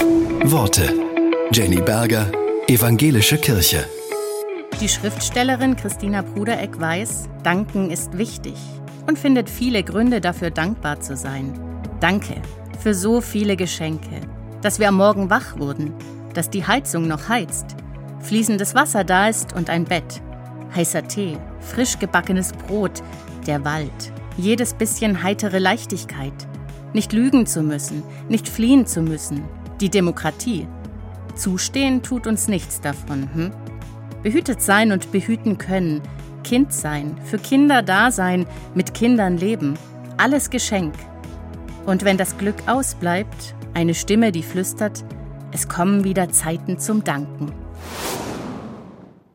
Worte. Jenny Berger, Evangelische Kirche. Die Schriftstellerin Christina Brudereck weiß, Danken ist wichtig und findet viele Gründe dafür, dankbar zu sein. Danke für so viele Geschenke, dass wir am Morgen wach wurden, dass die Heizung noch heizt, fließendes Wasser da ist und ein Bett, heißer Tee, frisch gebackenes Brot, der Wald, jedes bisschen heitere Leichtigkeit, nicht lügen zu müssen, nicht fliehen zu müssen, die Demokratie. Zustehen tut uns nichts davon, hm? Behütet sein und behüten können, Kind sein, für Kinder da sein, mit Kindern leben, alles Geschenk. Und wenn das Glück ausbleibt, eine Stimme, die flüstert, es kommen wieder Zeiten zum Danken.